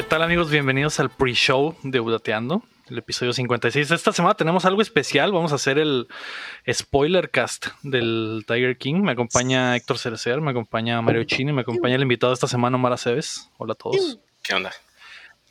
¿Qué tal amigos? Bienvenidos al pre-show de Udateando, el episodio 56. Esta semana tenemos algo especial, vamos a hacer el spoiler cast del Tiger King. Me acompaña Héctor Cerecer, me acompaña Mario Chini, me acompaña el invitado de esta semana, Omar Aceves. Hola a todos. ¿Qué onda?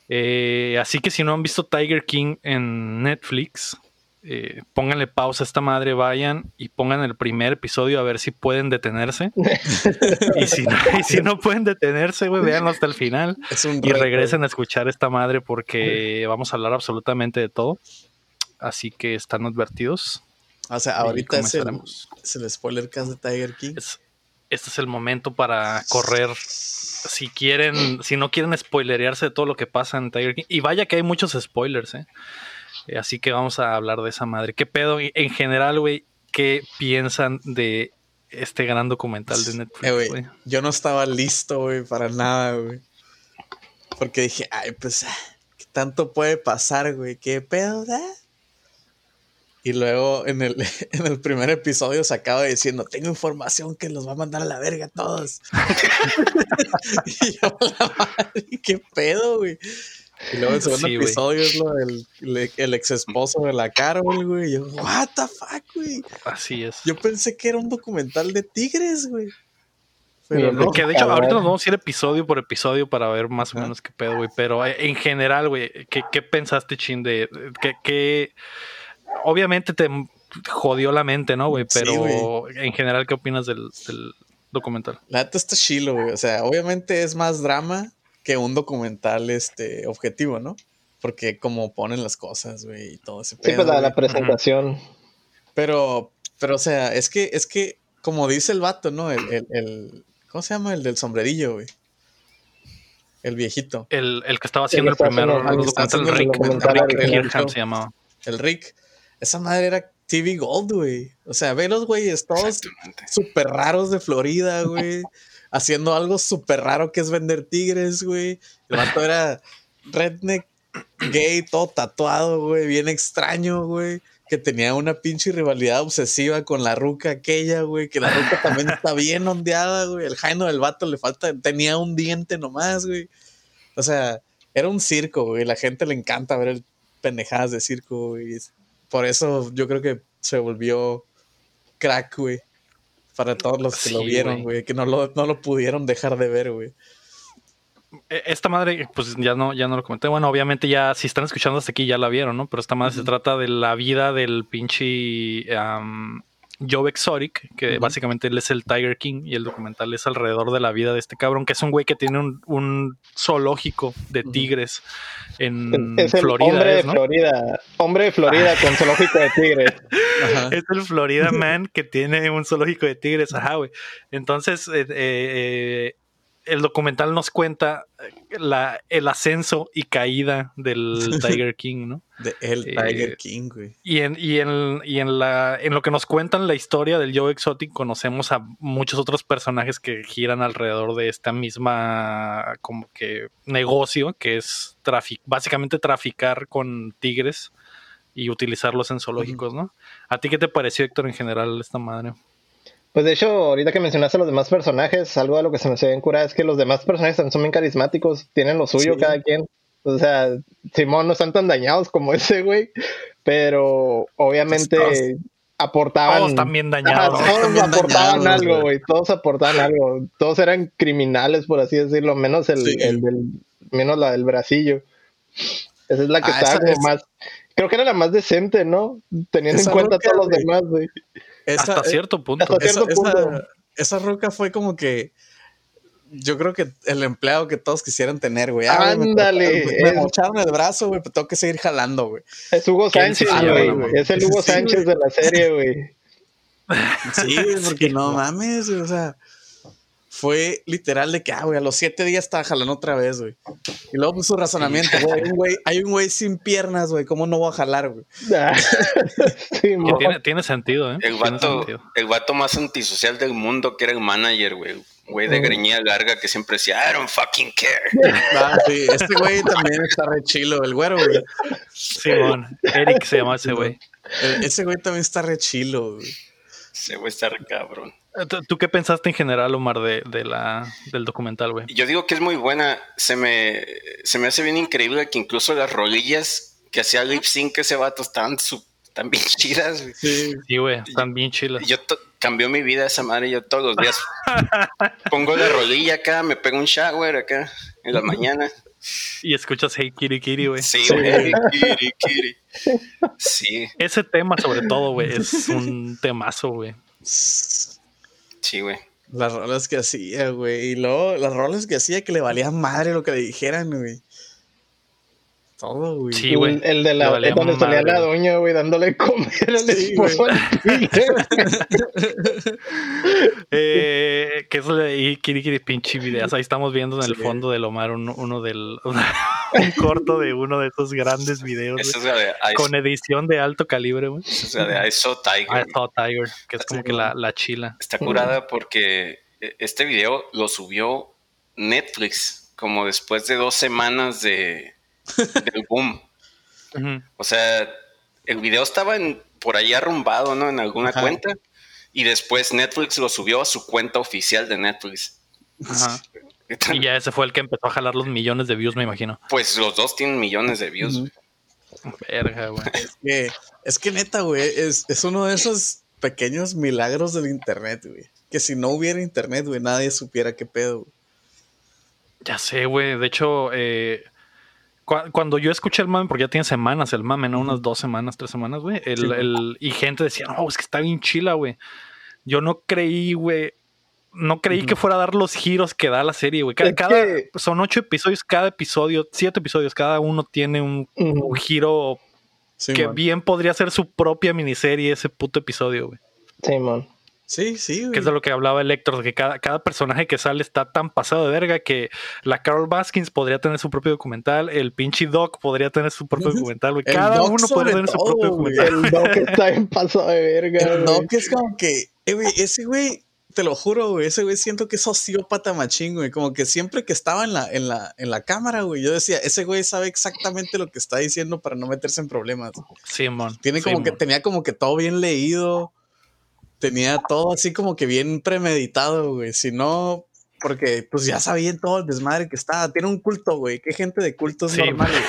Eh, así que si no han visto Tiger King en Netflix, eh, pónganle pausa a esta madre, vayan y pongan el primer episodio a ver si pueden detenerse. y, si no, y si no pueden detenerse, güey, véanlo hasta el final y regresen a escuchar esta madre porque vamos a hablar absolutamente de todo. Así que están advertidos. O sea, ahorita es el, es el, spoiler cast de Tiger King. este es el momento para correr. Si quieren, si no quieren spoilerearse de todo lo que pasa en Tiger King. Y vaya que hay muchos spoilers, ¿eh? Eh, así que vamos a hablar de esa madre. ¿Qué pedo? En general, güey, ¿qué piensan de este gran documental de Netflix, eh, yo no estaba listo, güey, para nada, güey. Porque dije, ay, pues, ¿qué tanto puede pasar, güey? ¿Qué pedo, da? Y luego en el, en el primer episodio se acaba diciendo, tengo información que los va a mandar a la verga a todos. y yo, la madre, ¿qué pedo, güey? Y luego el segundo episodio es lo del el ex esposo de la Carol, güey. Yo, what the fuck, güey. Así es. Yo pensé que era un documental de tigres, güey. Pero no. Que de hecho, ahorita nos vamos a ir episodio por episodio para ver más o menos qué pedo, güey. Pero eh, en general, güey, ¿qué, ¿qué, pensaste, Chin, de que, obviamente te jodió la mente, ¿no, güey? Pero en general, ¿qué opinas del, del documental? La neta está chilo, güey. O sea, obviamente es más drama que un documental este, objetivo, ¿no? Porque como ponen las cosas, güey, y todo ese pedo. Sí, pues la, presentación. Pero, pero, o sea, es que, es que, como dice el vato, ¿no? El, el, ¿cómo se llama? El del sombrerillo, güey. El viejito. El, el que estaba haciendo el, primero, el, documental, el Rick. Rick se llamaba. El Rick. Esa madre era TV Gold, güey. O sea, ve los güeyes todos súper raros de Florida, güey haciendo algo súper raro que es vender tigres, güey. El vato era redneck gay, todo tatuado, güey, bien extraño, güey. Que tenía una pinche rivalidad obsesiva con la ruca aquella, güey. Que la ruca también está bien ondeada, güey. El jaino del vato le falta, tenía un diente nomás, güey. O sea, era un circo, güey. La gente le encanta ver el pendejadas de circo, güey. Por eso yo creo que se volvió crack, güey para todos los que lo vieron, güey, que no lo, no lo pudieron dejar de ver, güey. E, esta madre, pues ya no, ya no lo comenté. Bueno, obviamente ya, si están escuchando hasta aquí, ya la vieron, ¿no? Pero esta madre se trata de la vida del pinche Joe Exotic, que básicamente él es el Tiger King y el documental es alrededor de la vida de este cabrón, que es un güey que tiene un, zoológico de tigres en es el Florida. Hombre de Florida, hombre de Florida con zoológico de tigres. Es el Florida Man que tiene un zoológico de tigres, ajá, güey. Entonces, eh, eh, el documental nos cuenta eh, la, el ascenso y caída del Tiger King, ¿no? De el eh, Tiger King, güey. Y, en, y, en, y en, la, en lo que nos cuentan la historia del Joe Exotic, conocemos a muchos otros personajes que giran alrededor de esta misma como que negocio, que es básicamente traficar con tigres y utilizarlos en zoológicos, ¿no? ¿A ti qué te pareció, Héctor, en general, esta madre? Pues de hecho, ahorita que mencionaste a los demás personajes, algo de lo que se me hace bien cura es que los demás personajes también son bien carismáticos, tienen lo suyo cada quien. O sea, Simón no están tan dañados como ese güey, pero obviamente aportaban. Todos también dañados. todos aportaban algo, güey. Todos aportaban algo. Todos eran criminales, por así decirlo, menos el, el del, menos la del bracillo. Esa es la que ah, estaba como más. Creo que era la más decente, ¿no? Teniendo en cuenta a todos los demás, güey hasta cierto punto. esa, roca fue como que. Yo creo que el empleado que todos quisieran tener, güey. Ah, Ándale. me, mocharon el brazo, güey, pero tengo que seguir jalando, güey. Es Hugo Sánchez, güey. Es el Hugo Sánchez de la serie, güey. Sí, porque no mames, o sea fue literal de que, ah, güey, a los siete días estaba jalando otra vez, güey. Y luego puso razonamiento, güey, hay un güey sin piernas, güey, ¿cómo no voy a jalar, güey? tiene, tiene, sentido, ¿eh? El vato, el vato más antisocial del mundo que era el manager, güey. Güey de greñía larga que siempre decía, I don't fucking care. Ah, sí, este güey también está re chilo, el güero, güey. Simón, Eric se llama ese güey. Ese güey también está re chilo, güey. Ese güey está re cabrón. ¿Tú- ¿Tú qué pensaste en general, Omar, de, de la, del documental, güey? Yo digo que es muy buena. Se me, se me hace bien increíble que incluso las rolillas que hacía lip sync ese vato estaban, su- están bien chidas. güey. Sí. Güey, están bien chilas. Yo cambió mi vida esa madre. Yo todos los días pongo la rolilla acá, me pego un shower acá en la mañana. Y escuchas Hey Kitty Kitty, güey. Sí, güey. Kiri, kiri. Sí, Ese tema, sobre todo, güey, es un temazo, güey. Las rolas que hacía, güey. Y luego las rolas que hacía que le valía madre lo que le dijeran, güey. Todo, güey. Sí, güey. El, el de la donde salía la doña, güey, dándole comer al Sí, esposo. Eh, que eso de ahí, Kiri Kiri, pinche videos. Ahí estamos viendo en el Sí. fondo del Omar un- uno del. un corto de uno de esos grandes videos, es la de Con edición de alto calibre, güey. es la de I Saw Tiger. I Saw Tiger, que es como que la, la chila. Está curada porque eh, este video lo subió Netflix como después de dos semanas de, del boom. O sea, el video estaba en, por ahí arrumbado, ¿no? En alguna Ajá. cuenta. Y después Netflix lo subió a su cuenta oficial de Netflix. Ajá. Y ya ese fue el que empezó a jalar los millones de views, me imagino. Pues los dos tienen millones de views. Verga, güey. Que- es que neta, güey, es, es uno de esos pequeños milagros del internet, güey. Que si no hubiera internet, güey, nadie supiera qué pedo. güey. Ya sé, güey. De hecho, eh, cuando yo escuché el mame, porque ya tiene semanas el mame, ¿no? Unas dos semanas, tres semanas, güey. El, Sí, el- y gente decía, no, es que está bien chila, güey. Yo no creí, güey. No creí que fuera a dar los giros que da la serie, güey. Cada, Es cada- que- son ocho episodios, cada episodio, siete episodios, cada uno tiene un, un giro Sí, que man. bien podría ser su propia miniserie, ese puto episodio, güey. Simón. Sí, sí, güey. Que es de lo que hablaba el Héctor, de que cada, cada personaje que sale está tan pasado de verga que la Carol Baskins podría tener su propio documental, el pinche Doc podría tener su propio documental, güey. El Cada Doc uno podría tener su propio güey. documental. El doc está en paso de verga. El güey. Doc es como que, eh, güey, ese güey, te lo juro, güey, ese güey siento que es sociópata machín, güey. Como que siempre que estaba en la, en la, en la cámara, güey, yo decía, ese güey sabe exactamente lo que está diciendo para no meterse en problemas. Simón. Tiene como que, Simón. tenía como que todo bien leído. Tenía todo así como que bien premeditado, güey. Si no, porque pues ya sabían todo el desmadre que estaba. Tiene un culto, güey. Qué gente de culto es Sí, normal, güey.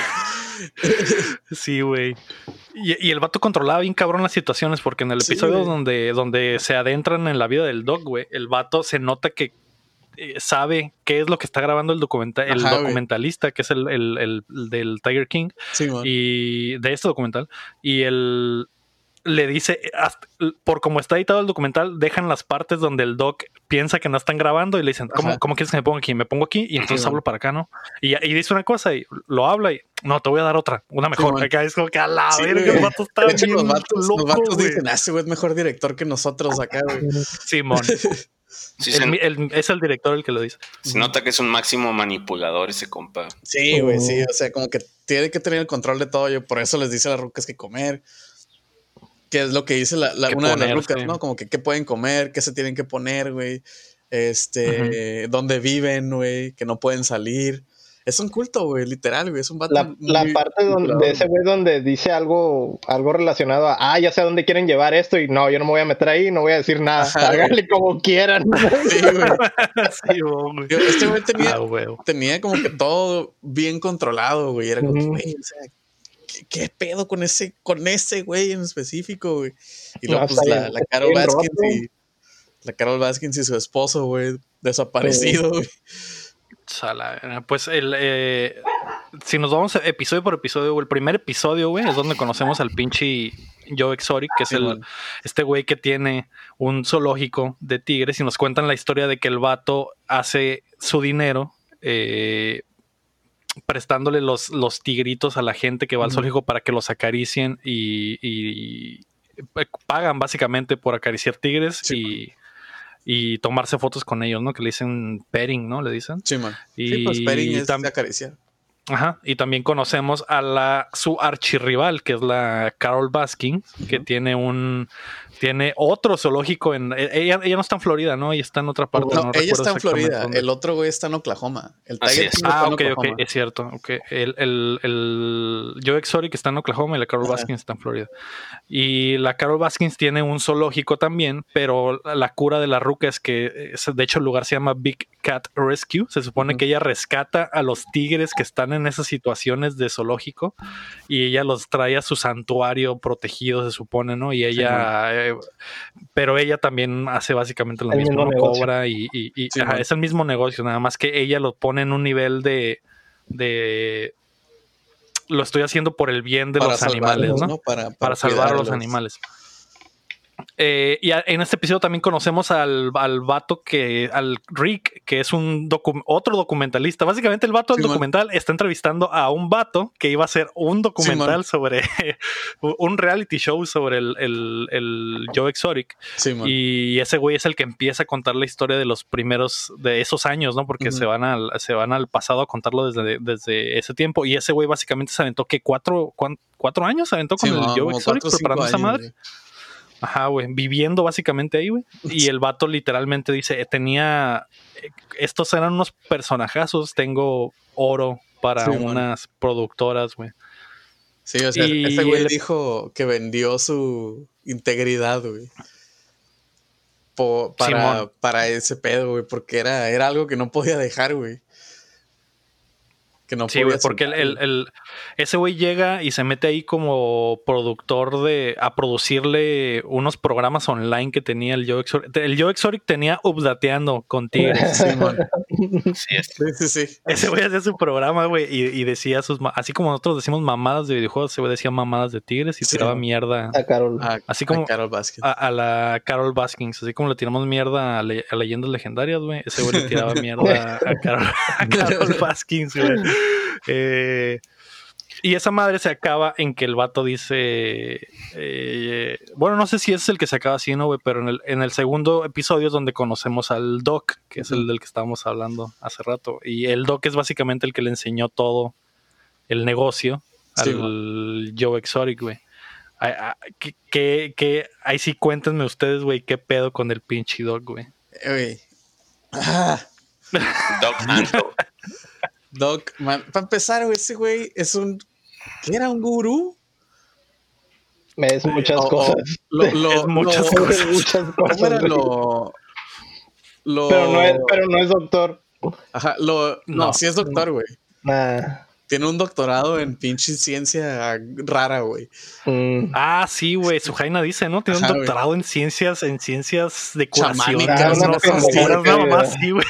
Sí, güey. Y, y el vato controlaba bien cabrón las situaciones, porque en el Sí, episodio güey. donde, donde se adentran en la vida del Doc, güey, el vato se nota que eh, sabe qué es lo que está grabando el, documenta el Ajá, güey. documentalista, que es el, el- el- el del Tiger King. Sí, y de este documental y él le dice hasta- por como está editado el documental dejan las partes donde el doc piensa que no están grabando y le dicen ¿cómo, cómo quieres que me ponga aquí? me pongo aquí y entonces Sí, hablo para acá ¿no? y, y dice una cosa y lo habla y no te voy a dar otra una mejor man. acá es como que a la Sí, verga güey. el vato está De hecho, bien los vatos, los vatos dicen, ah, ese güey es mejor director que nosotros acá, güey. Simón Sí, El- se, el- es el director el que lo dice se nota que es un máximo manipulador ese compa. Sí, güey, sí. O sea, como que tiene que tener el control de todo. Yo por eso les dice a las rucas que comer. Que es lo que dice la, una de las rucas, ¿no? Como que qué pueden comer, qué se tienen que poner, güey. Este, dónde viven, güey, que no pueden salir. Es un culto, güey, literal, güey. Es un vato. La, parte donde, de ese güey donde dice algo, algo relacionado a, ah, ya sé a dónde quieren llevar esto y no, yo no me voy a meter ahí, no voy a decir nada. Ajá, Háganle como quieran. Sí, güey. Simón, güey. Yo- Este güey tenía, Ah, güey. tenía como que todo bien controlado, güey. Era como, que, güey, o sea, ¿qué, qué pedo con ese, con ese güey en específico, güey? Y luego, No, pues, la, la Carol Baskins y la Carol Baskins y su esposo, güey, desaparecido, güey. Sala, pues el eh, si nos vamos episodio por episodio, el primer episodio, güey, es donde conocemos al pinche Joe Exotic, que es el este güey que tiene un zoológico de tigres y nos cuentan la historia de que el vato hace su dinero eh, prestándole los, los tigritos a la gente que va al Ujú. zoológico para que los acaricien y, y, eh, pagan básicamente por acariciar tigres Sí, y, y tomarse fotos con ellos, ¿no? Que le dicen petting, ¿no? Le dicen. Sí, man. Y Sí, pues Perry es de acariciar. Ajá, y también conocemos a la su archirrival, que es la Carol Baskin, que tiene un tiene otro zoológico en e, ella, ella no está en Florida, ¿no? Ella está en otra parte. No, ella está en Florida, el otro güey está en Oklahoma. El Tiger es. ah, ok, ok, es cierto. Okay. El, el, el Joe Exotic está en Oklahoma y la Carol Baskins está en Florida. Y la Carol Baskins tiene un zoológico también, pero la cura de la ruca es que, de hecho, el lugar se llama Big Cat Rescue. Se supone que ella rescata a los tigres que están en esas situaciones de zoológico y ella los trae a su santuario protegido, se supone, ¿no? Y ella pero ella también hace básicamente lo mismo, cobra y, es el mismo negocio, nada más que ella lo pone en un nivel de, de lo estoy haciendo por el bien de los animales, ¿no? Para, salvar a los animales. Eh, y en este episodio también conocemos al, al vato que, al Rick, que es un otro documentalista. Básicamente el vato del documental está entrevistando a un vato que iba a hacer un documental sobre un reality show sobre el, el, Joe Exotic. y ese güey es el que empieza a contar la historia de los primeros, de esos años, ¿no? Porque se, van al, se van al pasado a contarlo desde, desde ese tiempo. Y ese güey básicamente se aventó que cuatro, cuatro años se aventó con el Joe Exotic preparando esa madre. Ajá, güey, viviendo básicamente ahí, güey. Y el vato literalmente dice, tenía, estos eran unos personajazos, tengo oro para unas productoras, güey. Sí, o sea, ese güey dijo que vendió su integridad, güey. para, para ese pedo, güey, porque era, era algo que no podía dejar, güey no sí, porque el, ese güey llega y se mete ahí como productor de a producirle unos programas online que tenía el Joe Exotic. El Joe Exotic tenía updateando con Tigres. sí, sí, sí, Ese güey hacía su programa, güey, y, decía sus así como nosotros decimos mamadas de videojuegos, ese güey decía mamadas de Tigres y tiraba mierda a Carol, así como a, Carol a, la Carol Baskins, así como le tiramos mierda a, leyendas legendarias, güey, ese güey le tiraba mierda a Carol, a Carol Baskins, güey. Eh, y esa madre se acaba en que el vato dice. Eh, bueno, no sé si es el que se acaba así, ¿no, güey? Pero en el, en el segundo episodio es donde conocemos al Doc, que es el del que estábamos hablando hace rato. Y el Doc es básicamente el que le enseñó todo el negocio al Joe Exotic, güey. Que, ahí sí cuéntenme ustedes, güey, qué pedo con el pinche Doc, güey. Eh, Doc Doc, para empezar, ese güey es un. ¿Qué era un gurú? Es muchas cosas. es muchas cosas. Muchas cosas. Lo, pero, no es, pero no es doctor. Ajá, lo, no, sí es doctor, güey. Nah. Tiene un doctorado en pinche ciencia rara, güey. Mm. Ah, sí, güey. Su Jaina dice, ¿no? Tiene un doctorado en ciencias, en ciencias de curación. Ah, no, más, sí, güey.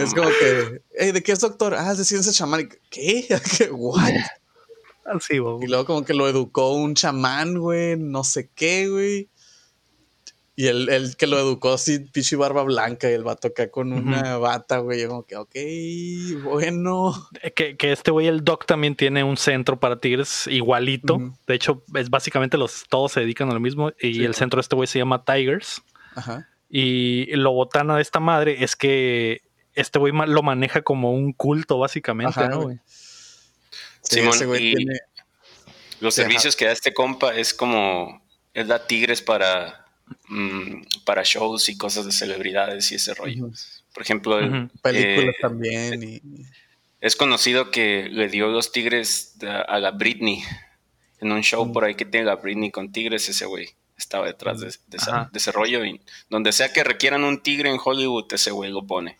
es como que, ¿de qué es doctor? Ah, es de ciencias chamánicas. ¿Qué? ¿What? Ah, sí, güey. Y luego como que lo educó un chamán, güey, no sé qué, güey. Y el, que lo educó así, pichi barba blanca, y el vato acá con una bata, güey. Yo como que, ok, bueno. Eh, que, que este güey, el Doc, también tiene un centro para tigres igualito. De hecho, es básicamente los, todos se dedican a lo mismo. Y el centro de este güey se llama Tigers. Ajá. Y lo botana de esta madre es que este güey lo maneja como un culto, básicamente, ¿no, güey? Simón, y los servicios que da este compa es como, es da tigres para Mm, para shows y cosas de celebridades y ese rollo. Por ejemplo, películas eh, también. Es conocido que le dio los tigres a la Britney en un show por ahí que tenga Britney con tigres, ese güey estaba detrás de, ese rollo. Y donde sea que requieran un tigre en Hollywood, ese güey lo pone.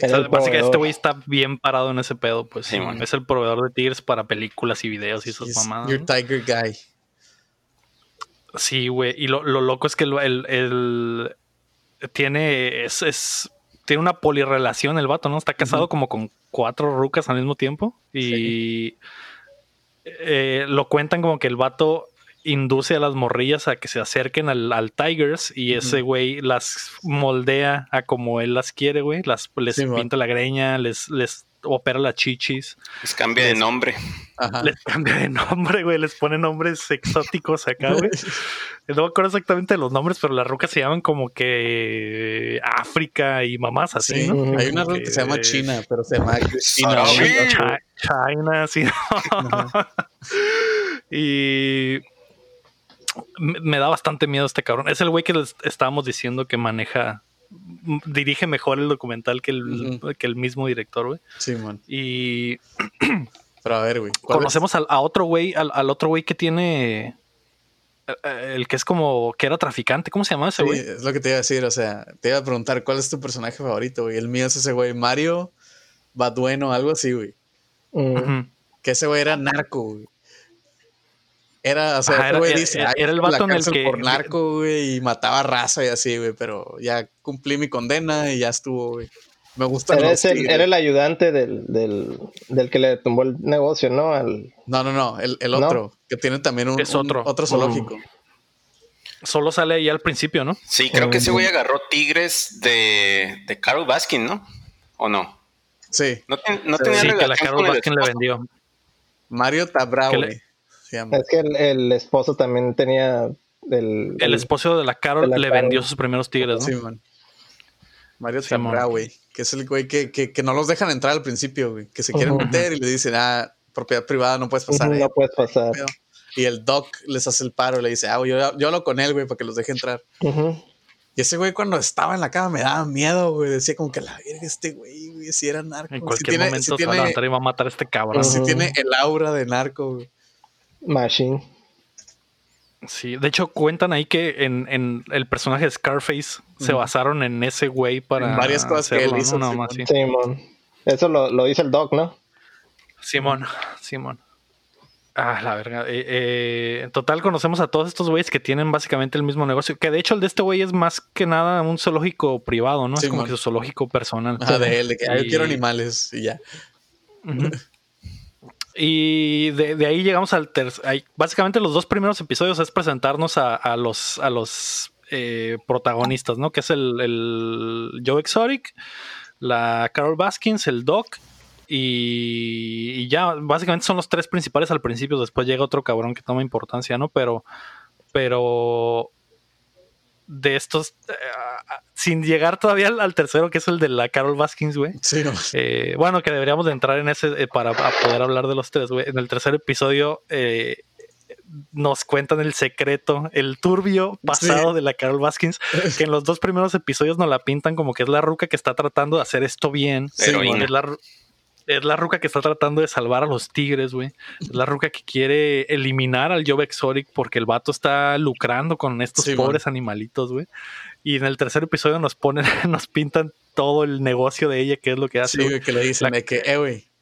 básicamente este güey está bien parado en ese pedo, pues. es el proveedor de tigres para películas y videos y esas mamadas. Your tiger guy. Sí, güey. Y lo, loco es que el, tiene. Es, tiene una polirrelación el vato, ¿no? Está casado como con cuatro rucas al mismo tiempo. Y eh, lo cuentan como que el vato induce a las morrillas a que se acerquen al, Tigers y ese güey las moldea a como él las quiere, güey. Las, les pinta la greña, les, les opera las chichis. Les cambia de nombre. les cambia de nombre, güey. Les pone nombres exóticos acá, güey. No me acuerdo exactamente de los nombres, pero las rocas se llaman como que África y mamás así, ¿no? Hay una roca que, se llama China, pero se llama China. China, sí. y me da bastante miedo este cabrón. Es el güey que les estábamos diciendo que maneja, dirige mejor el documental que el, que el mismo director, güey. Sí, man. Y. Pero a ver, güey. Conocemos a, otro güey, al, otro güey que tiene. Eh, eh, el que es como que era traficante, ¿cómo se llama ese güey? es lo que te iba a decir, o sea, te iba a preguntar cuál es tu personaje favorito, güey. El mío es ese güey, Mario Badueno, algo así, güey. Que ese güey era narco, güey. Era, o sea, güey dice, era, el vato en el que. Por narco, güey, y mataba raza y así, güey, pero ya cumplí mi condena y ya estuvo, güey. Me gusta. Era, el, era el ayudante del, del, del, que le tumbó el negocio, ¿no? Al... No, no, no, el, el otro, que tiene también un, es otro. otro zoológico. Solo sale ahí al principio, ¿no? Sí, creo que ese güey agarró tigres de, de Carol Baskin, ¿no? ¿O no? Sí. No, no tenía sí, que la Carol Baskin le vendió. Mario Es que el, esposo también tenía. El, el, esposo de la Carol le vendió sus primeros tigres, ¿no? Sí, man. Mario sí, güey. Que es el güey que, que, que, no los dejan entrar al principio, güey. Que se quieren meter y le dicen, ah, propiedad privada, no puedes pasar. no puedes pasar. Y el doc les hace el paro y le dice, ah, yo, yo hablo con él, güey, para que los deje entrar. Y ese güey cuando estaba en la cama me daba miedo, güey. Decía como que la verga este güey, güey, si era narco. En cualquier momento se va a levantar y va a matar a este cabrón. Si tiene el aura de narco, güey. Machine. Sí, de hecho cuentan ahí que en, el personaje de Scarface se basaron en ese güey para varias cosas que él hizo. ¿no? Simón. Eso lo, lo, dice el Doc, ¿no? Simón, Simón. Ah, la verga. Eh, eh, en total conocemos a todos estos güeyes que tienen básicamente el mismo negocio. Que de hecho el de este güey es más que nada un zoológico privado, ¿no? es como que su zoológico personal. Ah, de él, de que yo quiero animales y ya. Y de, ahí llegamos al tercer. Básicamente, los dos primeros episodios es presentarnos a, los, a los eh, protagonistas, ¿no? Que es el, Joe Exotic, la Carol Baskins, el Doc. Y, ya, básicamente son los tres principales al principio. Después llega otro cabrón que toma importancia, ¿no? Pero. Pero de estos, eh, sin llegar todavía al, tercero, que es el de la Carol Baskins, güey. Sí, no. Eh, bueno, que deberíamos de entrar en ese eh, para, poder hablar de los tres, güey. En el tercer episodio nos cuentan el secreto, el turbio pasado de la Carol Baskins, que en los dos primeros episodios nos la pintan como que es la ruca que está tratando de hacer esto bien. Sí, es la, es la ruca que está tratando de salvar a los tigres, güey. Es la ruca que quiere eliminar al Joe Exotic porque el vato está lucrando con estos pobres animalitos, güey. Y en el tercer episodio nos ponen, nos pintan todo el negocio de ella, qué es lo que hace. Sí, güey, que le dicen de que, eh, güey.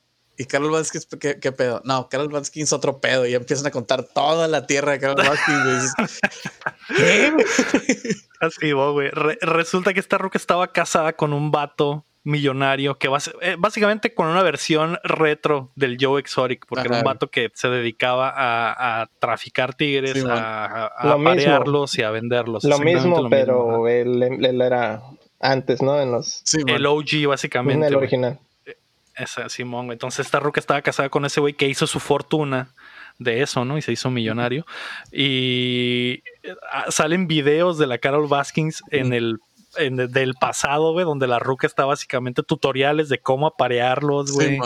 ¿Y Carol Vázquez ¿qué, pedo? No, Carol Vázquez es otro pedo. Y empiezan a contar toda la tierra de Carol Vázquez, güey. Así, güey. resulta que esta ruca estaba casada con un vato millonario que va eh, básicamente con una versión retro del Joe Exotic, porque era un vato que se dedicaba a, traficar tigres, a, a, y a venderlos. Lo mismo, pero él, era antes, ¿no? En los... el OG, básicamente. el original. Esa, Simón, entonces esta ruca estaba casada con ese güey que hizo su fortuna de eso, ¿no? Y se hizo millonario. Y ah, salen videos de la Carol Baskins en el del pasado, güey, donde la ruca está básicamente tutoriales de cómo aparearlos, güey,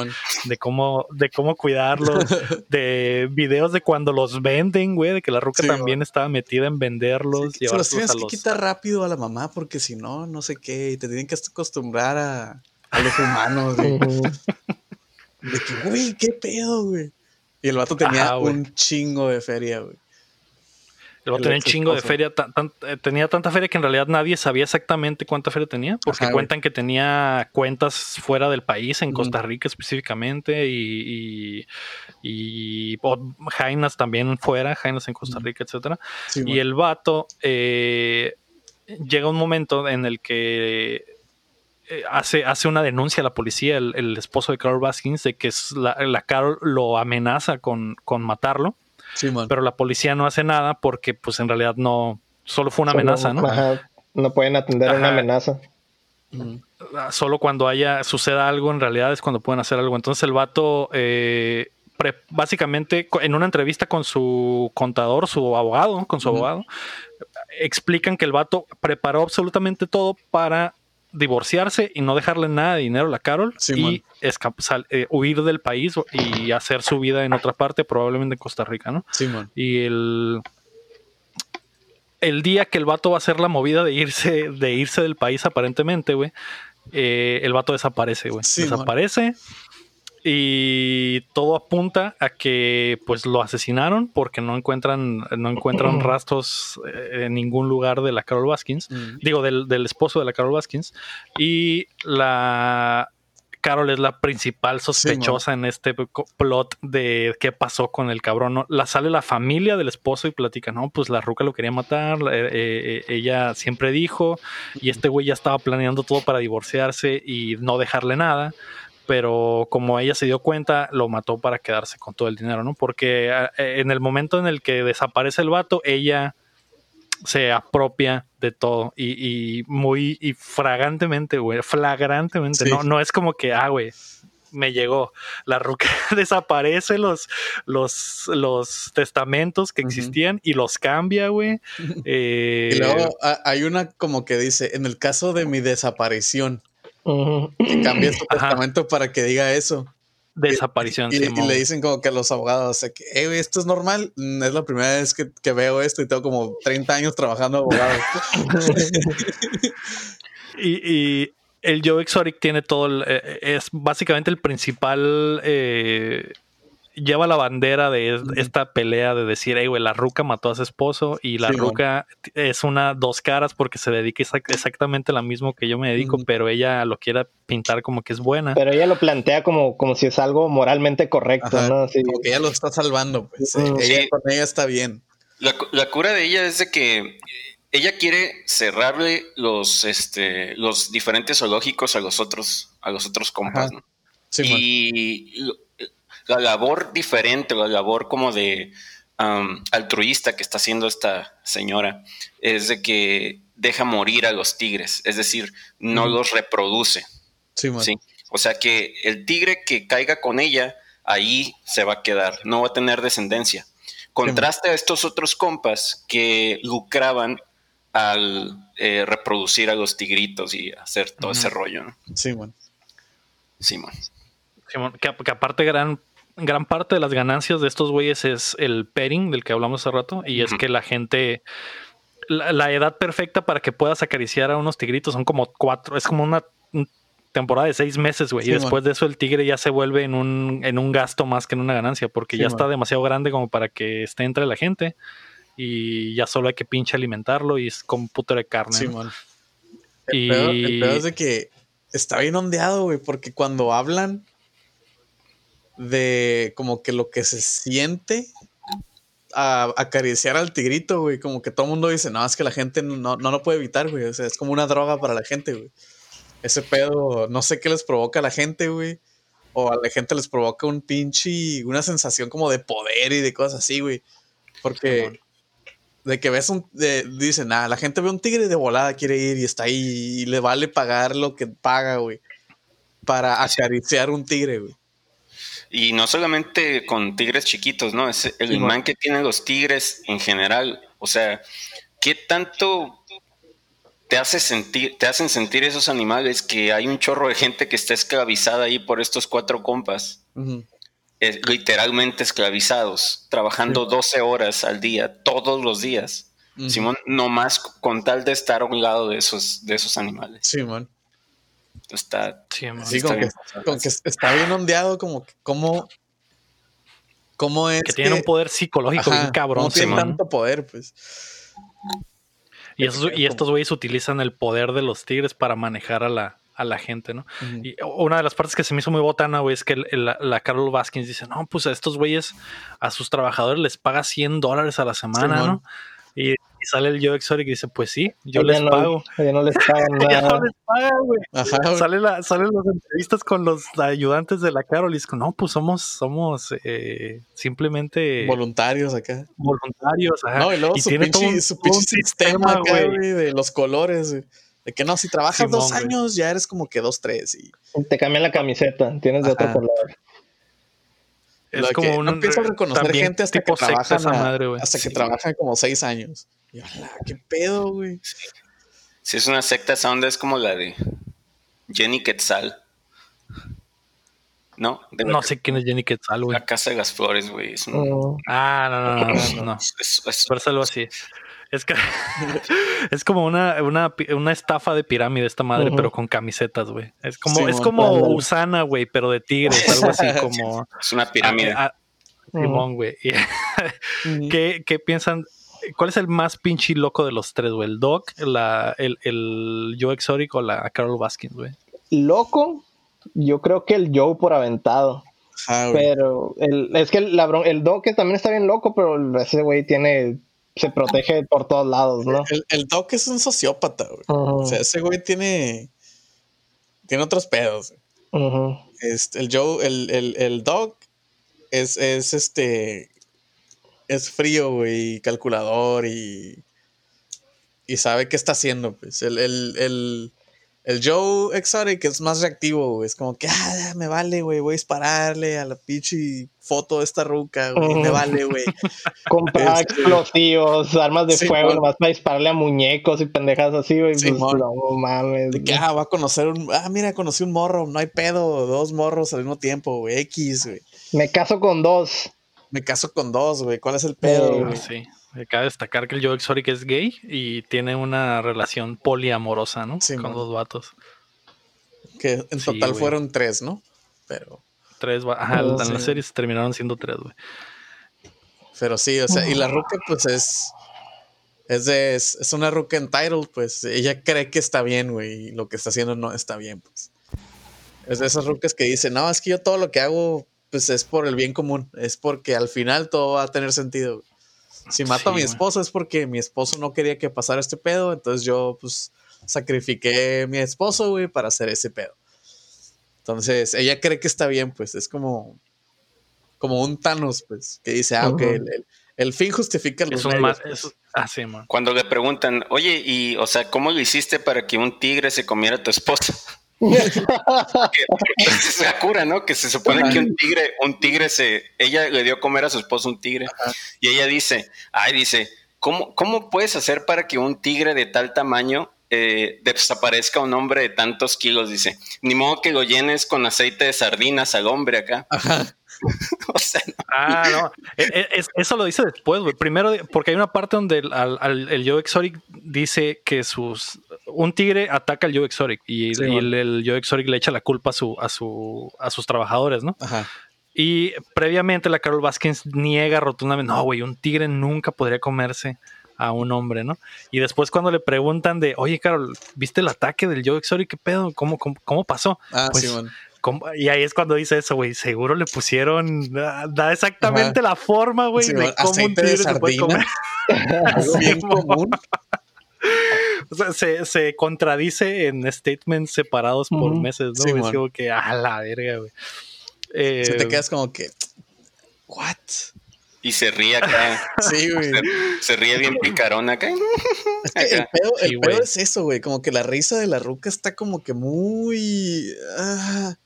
de cómo, de cómo cuidarlos, de videos de cuando los venden, güey, de que la ruca también estaba metida en venderlos. se los tienes que quitar rápido a la mamá porque si no, no sé qué, y te tienen que acostumbrar a, los humanos, güey. de que, güey, qué pedo, güey. Y el vato tenía un chingo de feria, güey. Tenía un chingo de feria, eh, tenía tanta feria que en realidad nadie sabía exactamente cuánta feria tenía, porque cuentan que tenía cuentas fuera del país, en Costa Rica específicamente, y, y, Jainas también fuera, Jainas en Costa Rica, etcétera. y el vato eh, llega un momento en el que eh, hace, hace una denuncia a la policía, el, esposo de Carol Baskins, de que la, la Carol lo amenaza con, con matarlo pero la policía no hace nada porque pues en realidad no, solo fue una amenaza, ¿no? no pueden atender una amenaza. Ah, solo cuando haya, suceda algo, en realidad es cuando pueden hacer algo. Entonces el vato, eh, básicamente en una entrevista con su contador, su abogado, con su abogado, explican que el vato preparó absolutamente todo para divorciarse y no dejarle nada de dinero a la Carol y eh, huir del país y hacer su vida en otra parte, probablemente en Costa Rica, ¿no? y el, el día que el vato va a hacer la movida de irse, de irse del país, aparentemente, güey, eh, el vato desaparece, güey. desaparece. Y todo apunta a que pues lo asesinaron porque no encuentran, no encuentran rastros eh, en ningún lugar de la Carol Baskins. Mm. Digo, del, del, esposo de la Carol Baskins. Y la Carol es la principal sospechosa en este plot de qué pasó con el cabrón. La sale la familia del esposo y platica, no, pues la ruca lo quería matar. Eh, eh, ella siempre dijo, y este güey ya estaba planeando todo para divorciarse y no dejarle nada pero como ella se dio cuenta, lo mató para quedarse con todo el dinero, ¿no? Porque eh, en el momento en el que desaparece el vato, ella se apropia de todo y, muy y fragantemente, güey, flagrantemente, no, no es como que, ah, güey, me llegó. La ruca desaparece los, los, los testamentos que existían y los cambia, güey. y luego eh, hay una como que dice, en el caso de mi desaparición, que cambie su testamento para que diga eso. Desaparición. Y, le dicen como que a los abogados, o que esto es normal, mm, es la primera vez que, veo esto y tengo como 30 años trabajando abogado. y, el Joe Exotic tiene todo, eh, es básicamente el principal eh, lleva la bandera de esta pelea de decir, hey, güey, la ruca mató a su esposo y la ruca es una dos caras porque se dedica exactamente a lo mismo que yo me dedico, pero ella lo quiere pintar como que es buena. Pero ella lo plantea como, como si es algo moralmente correcto, ¿no? Como que ella lo está salvando, pues. ella, con ella está bien. La, cura de ella es de que ella quiere cerrarle los, este, los diferentes zoológicos a los otros, a los otros compas, ¿no? y la labor diferente, la labor como de altruista que está haciendo esta señora es de que deja morir a los tigres, es decir, no los reproduce. Sí, O sea que el tigre que caiga con ella, ahí se va a quedar, no va a tener descendencia. Contraste a estos otros compas que lucraban al eh, reproducir a los tigritos y hacer todo ese rollo. ¿no? Simón. Simón. Simón, que, que aparte gran gran parte de las ganancias de estos güeyes es el pairing del que hablamos hace rato. Y es que la gente. La, edad perfecta para que puedas acariciar a unos tigritos son como cuatro. Es como una temporada de seis meses, güey. y después de eso el tigre ya se vuelve en un, en un gasto más que en una ganancia. Porque ya está demasiado grande como para que esté entre la gente. Y ya solo hay que pinche alimentarlo y es como puto de carne. Sí, y... el peor es de que está bien ondeado, güey, porque cuando hablan de como que lo que se siente a acariciar al tigrito, güey. Como que todo el mundo dice, no, es que la gente no, no lo puede evitar, güey. O sea, es como una droga para la gente, güey. Ese pedo, no sé qué les provoca a la gente, güey. O a la gente les provoca un pinche, una sensación como de poder y de cosas así, güey. Porque de que ves un, dicen, ah, la gente ve un tigre de volada, quiere ir y está ahí y le vale pagar lo que paga, güey. Para acariciar un tigre, güey. Y no solamente con tigres chiquitos, ¿no? Es el imán que tienen los tigres en general. O sea, ¿qué tanto te hace sentir, te hacen sentir esos animales que hay un chorro de gente que está esclavizada ahí por estos cuatro compas? literalmente esclavizados, trabajando 12 horas al día, todos los días. Simón, nomás con tal de estar a un lado de esos, de esos animales. Simón. Está, sí, está, bien. que, está bien ondeado, como cómo es. Que tiene un poder psicológico bien cabrón. tiene tanto poder, pues. Y, y estos güeyes utilizan el poder de los tigres para manejar a la, a la gente, ¿no? Y una de las partes que se me hizo muy botana, güey, es que la, Carol Baskins dice, no, pues a estos güeyes, a sus trabajadores les paga 100 dólares a la semana, ¿no? Y sale el Joe Exotic y dice, pues sí, yo les pago. Ya no les pagan nada. no les pagan, güey. Sale la, salen las entrevistas con los ayudantes de la Carol y dice, no, pues somos, somos eh, simplemente... Voluntarios acá. Voluntarios, ajá. No, y luego su, tiene pinche, su pinche sistema, güey, de los colores, De que no, si trabajas dos años, ya eres como que dos, tres. Y... Te cambian la camiseta, tienes de otro color. Es como un. No empieza a reconocer gente hasta que trabaja hasta que trabajan como seis años. Y qué pedo, güey. Si es una secta, esa onda es como la de Jenny Quetzal. ¿No? no sé quién es Jenny Quetzal, güey. La Casa de las Flores, güey. Oh. Ah, no, no, no, no. no. Es, algo así. Es que es como una, una, una, estafa de pirámide esta madre, pero con camisetas, güey. Es como, es como Usana, güey, pero de tigres, algo así como. Es una pirámide. Ah, ah, Simón, güey. ¿Qué, ¿Qué, piensan? ¿Cuál es el más pinche loco de los tres, güey? ¿El Doc, la, el, el Joe Exotic o la Carol Baskin, güey? Loco, yo creo que el Joe por aventado. Ah, pero el, es que el, el Doc también está bien loco, pero ese güey tiene se protege por todos lados, ¿no? El, Doc es un sociópata, güey. O sea, ese güey tiene. Tiene otros pedos. este, el Joe, el, el, el Doc es, es este es frío, güey, calculador y, y sabe qué está haciendo, pues. El, el, el, el Joe Exotic es más reactivo, güey. Es como que, ah, me vale, güey, voy a dispararle a la pinche foto de esta ruca, güey, me vale, güey. Comprar este, explosivos, armas de fuego, nomás para dispararle a muñecos y pendejas así, güey. Sí, pues, no mames. De que, ah, va a conocer un, ah, mira, conocí un morro, no hay pedo, dos morros al mismo tiempo, güey, X, güey. Me caso con dos me caso con dos, güey. ¿Cuál es el pedo, güey? Sí. Cabe destacar que el Joe Exotic es gay y tiene una relación poliamorosa, ¿no? con dos vatos. Que en total fueron tres, ¿no? Pero. Tres, ajá, en las series terminaron siendo tres, güey. Pero sí, o sea, y la ruca, pues es. Es, de, es, una ruca entitled, pues ella cree que está bien, güey, y lo que está haciendo no está bien, pues. Es de esas rucas que dicen, no, es que yo todo lo que hago pues es por el bien común, es porque al final todo va a tener sentido. Si mato a mi esposo es porque mi esposo no quería que pasara este pedo, entonces yo pues sacrifiqué a mi esposo, güey, para hacer ese pedo. Entonces, ella cree que está bien, pues es como como un Thanos, pues, que dice, ah, ok, el, fin justifica los medios. Pues. Ah, Cuando le preguntan, oye, y, o sea, ¿cómo lo hiciste para que un tigre se comiera a tu esposo? se cura, ¿no? Que se supone que un tigre, un tigre se, ella le dio a comer a su esposo un tigre y ella dice, ay, dice, ¿cómo, ¿cómo puedes hacer para que un tigre de tal tamaño eh, desaparezca un hombre de tantos kilos? Dice, ni modo que lo llenes con aceite de sardinas al hombre acá. o sea, Ah, no. E, e, eso lo dice después, güey. Primero, porque hay una parte donde el, el Joe Exotic dice que sus. Un tigre ataca al Joe Exotic y, el, el, Joe Exotic le echa la culpa a, su, a, su, a sus trabajadores, ¿no? Ajá. Y previamente la Carol Baskins niega rotundamente, no, güey, un tigre nunca podría comerse a un hombre, ¿no? Y después cuando le preguntan de, oye, Carol, ¿viste el ataque del Joe Exotic? ¿Qué pedo? ¿Cómo, cómo, pasó? Ah, pues, sí, bueno y ahí es cuando dice eso, güey. Seguro le pusieron. Da, exactamente la forma, güey, de cómo un tigre se puede comer. bien común. O sea, se, se, contradice en statements separados por meses, ¿no? es como que, a la verga, güey. Eh, te quedas como que, ¿what? Y se ríe acá. Sí, güey. Se, ríe bien picarón acá. el pedo, el pedo es eso, güey. Como que la risa de la ruca está como que muy. Ah,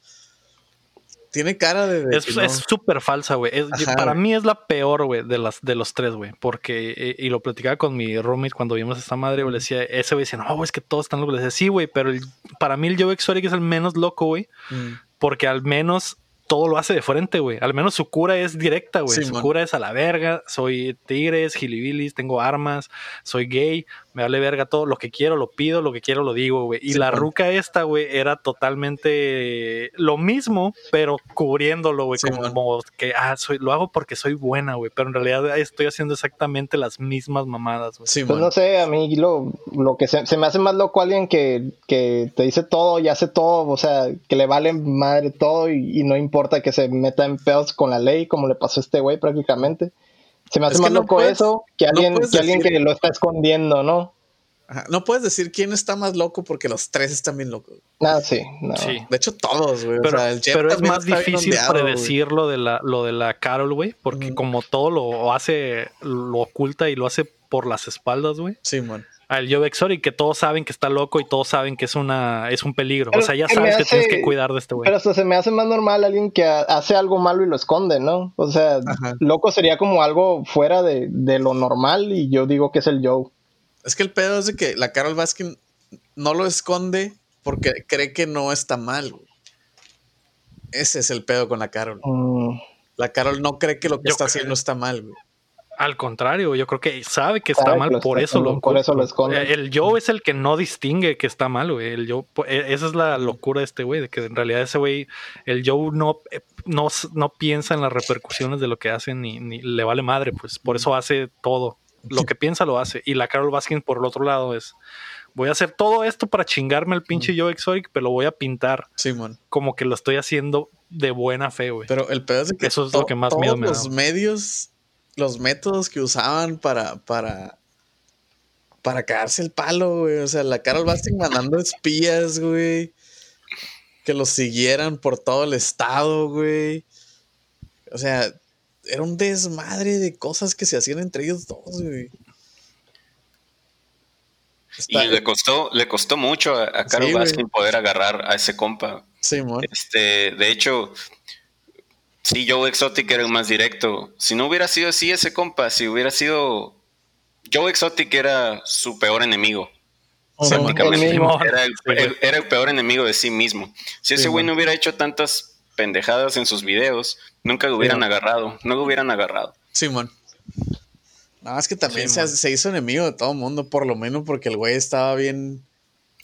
tiene cara de. es súper falsa, güey. Para mí es la peor, güey, de, las, de los tres, güey. Porque, eh, y lo platicaba con mi roommate cuando vimos a esta madre, güey. Le decía, ese güey decía, no, güey, es que todos están locos. Le decía, sí, güey, pero para mí el Joe Exotic es el menos loco, güey. Mm. Porque al menos todo lo hace de frente, güey. Al menos su cura es directa, güey. su cura es a la verga. Soy tigres, gilibilis, tengo armas, soy gay, me vale verga todo. Lo que quiero lo pido, lo que quiero lo digo, güey. Y la ruca esta, güey, era totalmente lo mismo, pero cubriéndolo, güey. como, que, ah, soy, lo hago porque soy buena, güey. Pero en realidad estoy haciendo exactamente las mismas mamadas, güey. pues no sé, a mí lo, lo que se, me hace más loco alguien que, que te dice todo y hace todo, o sea, que le vale madre todo y no importa importa que se meta en pedos con la ley, como le pasó a este güey prácticamente. Se me hace más loco eso que alguien, que, alguien que lo está escondiendo, ¿no? No puedes decir quién está más loco porque los tres están bien locos. Ah, sí, De hecho, todos, güey. Pero, es más difícil predecir lo de, la, lo de la Carol, güey, porque como todo lo hace, lo oculta y lo hace por las espaldas, güey. Sí, man. Al Joe Exotic, que todos saben que está loco y todos saben que es una es un peligro. o sea, ya sabes que tienes que cuidar de este güey. Pero hasta se me hace más normal alguien que hace algo malo y lo esconde, ¿no? O sea, loco sería como algo fuera de, de, lo normal y yo digo que es el Joe. Es que el pedo es de que la Carol Baskin no lo esconde porque cree que no está mal. Ese es el pedo con la Carol. Mm. La Carol no cree que lo que está haciendo está mal, güey. Al contrario, yo creo que sabe que está mal, por eso lo por eso lo esconde. El yo es el que no distingue que está mal, güey. El yo, e, esa es la locura de este güey, de que en realidad ese güey, el yo no, eh, no, no piensa en las repercusiones de lo que hace ni, ni le vale madre, pues por eso hace todo. Lo que piensa lo hace. Y la Carol Baskin, por el otro lado, es voy a hacer todo esto para chingarme al pinche yo Exotic, pero lo voy a pintar Simón. como que lo estoy haciendo de buena fe, güey. Pero el pedo es que eso es lo que más miedo me da. Los medios los métodos que usaban para, para, para cagarse el palo, güey. O sea, la Carol Bastin mandando espías, güey. Que los siguieran por todo el estado, güey. O sea, era un desmadre de cosas que se hacían entre ellos dos, güey. y le costó, le costó mucho a, Carol Baskin poder agarrar a ese compa. Sí, este, de hecho, Sí, Joe Exotic era el más directo. Si no hubiera sido así ese compa, si hubiera sido... Joe Exotic era su peor enemigo. Era el, peor enemigo de sí mismo. Si ese güey no hubiera hecho tantas pendejadas en sus videos, nunca lo hubieran agarrado. No lo hubieran agarrado. Simón. Nada es que también se, hizo enemigo de todo el mundo, por lo menos porque el güey estaba bien.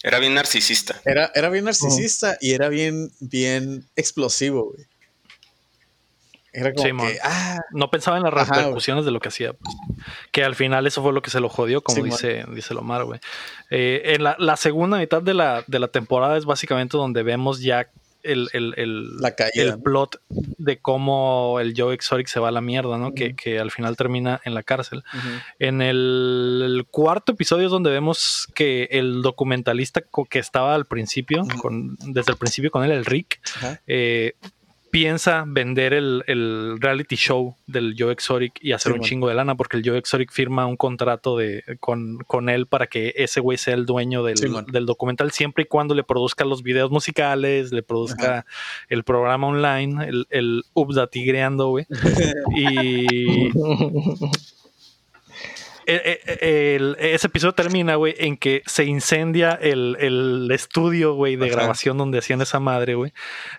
Era bien narcisista. Era, era bien narcisista y era bien, bien explosivo, güey. Era como que, ah, no pensaba en las repercusiones de lo que hacía. Pues. Que al final eso fue lo que se lo jodió, como dice, dice Lomar, güey. Eh, en la, segunda mitad de la, de la temporada es básicamente donde vemos ya el, el, el, plot de cómo el Joe Exotic se va a la mierda, ¿no? que, que, al final termina en la cárcel. En el, cuarto episodio es donde vemos que el documentalista que estaba al principio, con, desde el principio con él, el Rick, eh, piensa vender el, reality show del Joe Exotic y hacer un chingo de lana porque el Joe Exotic firma un contrato de, con, él para que ese güey sea el dueño del, documental siempre y cuando le produzca los videos musicales, le produzca el programa online, el, el Tigreando, güey. y Eh, eh, ese episodio termina, güey, en que se incendia el, estudio, güey, de grabación donde hacían esa madre, güey.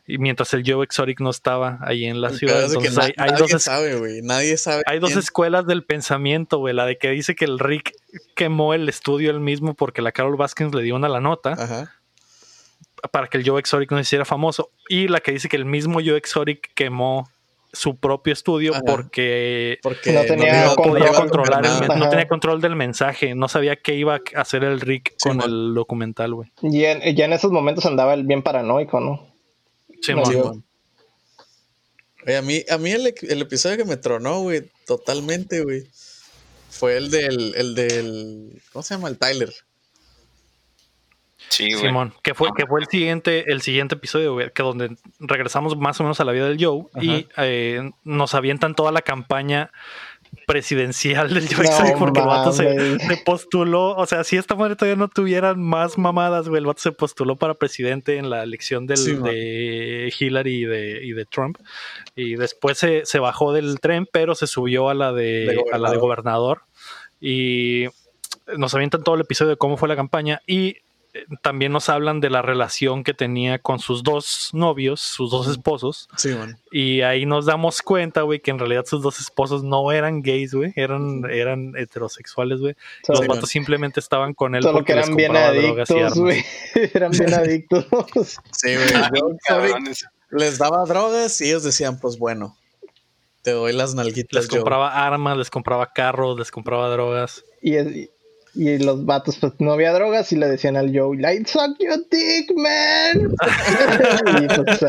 Y mientras el Joe Exotic no estaba ahí en la ciudad. Entonces hay, nadie dos sabe, güey. Nadie sabe. Hay dos escuelas del pensamiento, güey. La de que dice que el Rick quemó el estudio él mismo porque la Carol Baskins le dio una la nota. Para que el Joe Exotic no se hiciera famoso. Y la que dice que el mismo Joe Exotic quemó su propio estudio porque, no tenía controlar, no tenía control del mensaje, no sabía qué iba a hacer el Rick con el documental, güey. Y ya en esos momentos andaba el bien paranoico, ¿no? Sí, a mí, a mí el, episodio que me tronó, güey, totalmente, güey, fue el del, el del, ¿cómo se llama? El Tyler. Simón, que fue, que fue el siguiente, el siguiente episodio, que donde regresamos más o menos a la vida del Joe y eh, nos avientan toda la campaña presidencial del Joe porque el vato se, postuló, o sea, si esta madre todavía no tuvieran más mamadas, güey, el vato se postuló para presidente en la elección del, de Hillary y de, y de, Trump. Y después se, bajó del tren, pero se subió a la de, a la de gobernador. Y nos avientan todo el episodio de cómo fue la campaña y también nos hablan de la relación que tenía con sus dos novios, sus dos esposos. Sí, man. Y ahí nos damos cuenta, güey, que en realidad sus dos esposos no eran gays, güey, eran, eran heterosexuales, güey. Los vatos simplemente estaban con él porque eran les bien adictos, güey. eran bien adictos. sí, güey. les daba drogas y ellos decían, pues bueno, te doy las nalguitas. Les compraba armas, les compraba carros, les compraba drogas. Y, y los vatos, pues no había drogas y le decían al Joe, like, suck your dick, man. Pues,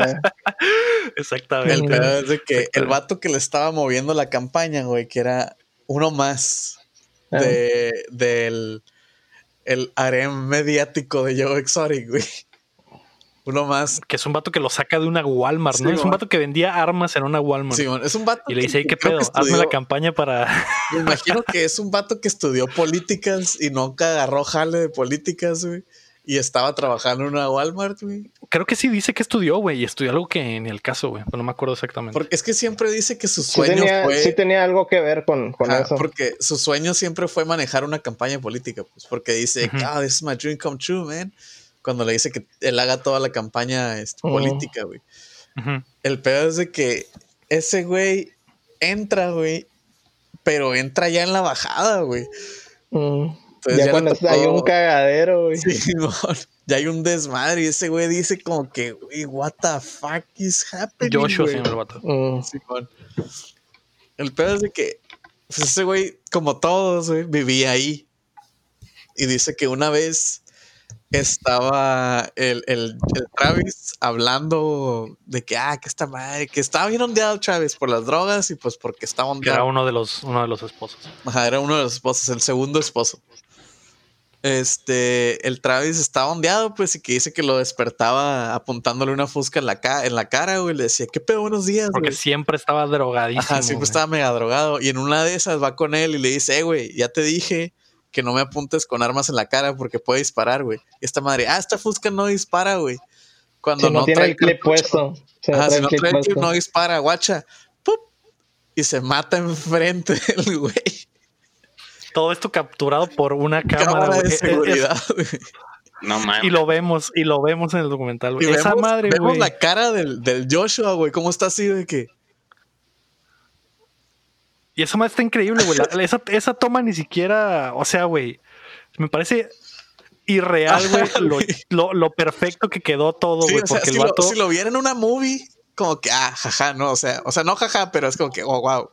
Exactamente. El es de que el vato que le estaba moviendo la campaña, güey, que era uno más ah. de, del el harem mediático de Joe Exotic, güey. Uno más. Que es un vato que lo saca de una Walmart, ¿no? es un vato que vendía armas en una Walmart. Sí, es un vato. Y le dice, ¿qué pedo? Hazme la campaña para. Me imagino que es un vato que estudió políticas y nunca agarró jale de políticas, güey. Y estaba trabajando en una Walmart, güey. Creo que sí dice que estudió, güey, y estudió algo que ni el caso, güey, pero no me acuerdo exactamente. Porque es que siempre dice que su sueño sí fue. Sí tenía algo que ver con, con eso. Porque su sueño siempre fue manejar una campaña política, pues, porque dice, ah, this is my dream come true, man cuando le dice que él haga toda la campaña este, política, güey. El peor es de que ese güey entra, güey, pero entra ya en la bajada, güey. ya, cuando hay un cagadero, güey. Sí, ya hay un desmadre y ese güey dice como que, güey, what the fuck is happening, Joshua, señor vato. el peor es de que pues, ese güey, como todos, güey, vivía ahí. Y dice que una vez estaba el, el, Travis hablando de que, ah, que esta madre, que estaba bien ondeado Travis por las drogas y pues porque estaba ondeado. Era uno de los, uno de los esposos. Ajá, era uno de los esposos, el segundo esposo. Este, el Travis estaba ondeado, pues, y que dice que lo despertaba apuntándole una fusca en la, en la cara, güey. Le decía, qué pedo, buenos días, Porque siempre estaba drogadísimo. Ajá, siempre estaba mega drogado. Y en una de esas va con él y le dice, eh, güey, ya te dije que no me apuntes con armas en la cara porque puede disparar, güey. Esta madre, ah, esta Fusca no dispara, güey. Cuando no, tiene trae el clip puesto. Ah, si no trae el clip, no dispara, guacha. ¡Pup! Y se mata enfrente del güey. Todo esto capturado por una cámara, de seguridad, güey. No mames. Y lo vemos, y lo vemos en el documental, güey. Esa madre, güey. Vemos la cara del, del Joshua, güey. ¿Cómo está así de que? Y esa más está increíble, güey. esa, esa toma ni siquiera, o sea, güey, me parece irreal, güey, lo, lo, perfecto que quedó todo, güey. porque si, el vato... lo, si lo viera en una movie, como que, ah, jaja, no, o sea, o sea, no jaja, pero es como que, oh, wow.